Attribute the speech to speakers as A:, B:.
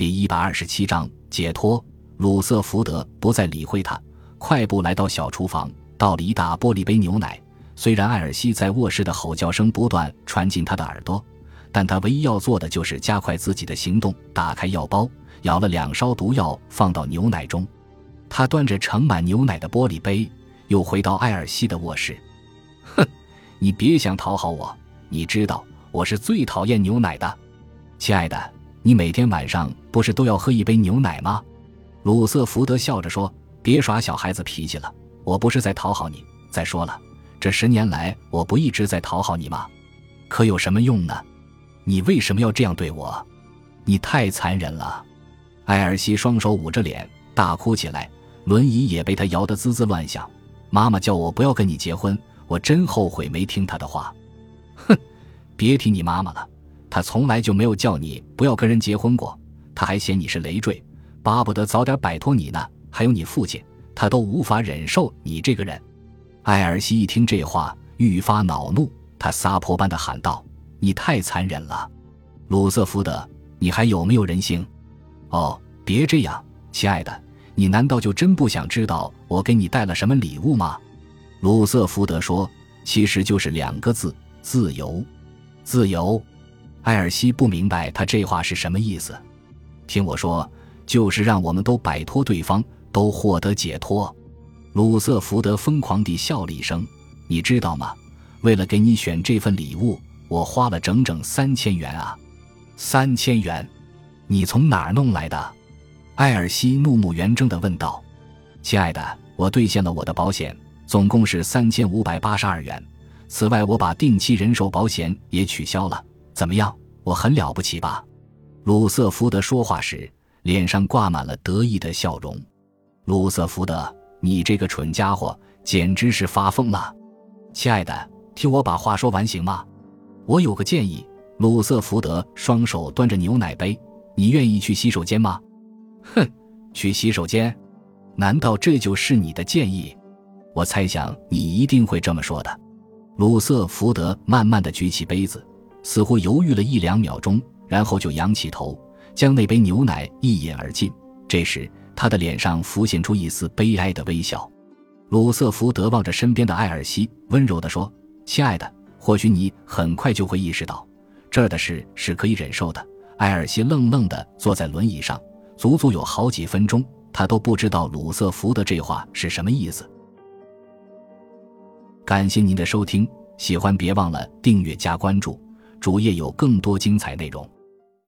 A: 第一百二十七章解脱。鲁瑟福德不再理会他，快步来到小厨房，倒了一大玻璃杯牛奶。虽然艾尔西在卧室的吼叫声不断传进他的耳朵，但他唯一要做的就是加快自己的行动，打开药包，舀了两勺毒药放到牛奶中。他端着盛满牛奶的玻璃杯，又回到艾尔西的卧室。哼，你别想讨好我，你知道我是最讨厌牛奶的，亲爱的，你每天晚上不是都要喝一杯牛奶吗？鲁瑟福德笑着说：“别耍小孩子脾气了，我不是在讨好你。再说了，这十年来我不一直在讨好你吗？可有什么用呢？你为什么要这样对我？你太残忍了！”艾尔西双手捂着脸大哭起来，轮椅也被他摇得滋滋乱响。妈妈叫我不要跟你结婚，我真后悔没听她的话。哼，别提你妈妈了，他从来就没有叫你不要跟人结婚过，他还嫌你是累赘。巴不得早点摆脱你呢，还有你父亲，他都无法忍受你这个人。艾尔西一听这话，愈发恼怒，他撒泼般的喊道：“你太残忍了，鲁瑟福德，你还有没有人性？哦，别这样，亲爱的，你难道就真不想知道我给你带了什么礼物吗？”鲁瑟福德说：“其实就是两个字，自由，自由。”艾尔西不明白他这话是什么意思，听我说。就是让我们都摆脱对方，都获得解脱。鲁瑟福德疯狂地笑了一声。你知道吗？为了给你选这份礼物，我花了整整三千元啊！三千元，你从哪儿弄来的？艾尔西怒目圆睁地问道。亲爱的，我兑现了我的保险，总共是三千五百八十二元。此外，我把定期人寿保险也取消了。怎么样？我很了不起吧？鲁瑟福德说话时。脸上挂满了得意的笑容，鲁瑟福德，你这个蠢家伙简直是发疯了！亲爱的，听我把话说完行吗？我有个建议。鲁瑟福德双手端着牛奶杯，你愿意去洗手间吗？哼，去洗手间？难道这就是你的建议？我猜想你一定会这么说的。鲁瑟福德慢慢的举起杯子，似乎犹豫了一两秒钟，然后就仰起头。将那杯牛奶一饮而尽。这时，他的脸上浮现出一丝悲哀的微笑。鲁瑟福德望着身边的艾尔西，温柔地说：“亲爱的，或许你很快就会意识到，这儿的事是可以忍受的。”艾尔西愣愣地坐在轮椅上，足足有好几分钟，他都不知道鲁瑟福德这话是什么意思。感谢您的收听，喜欢别忘了订阅加关注，主页有更多精彩内容。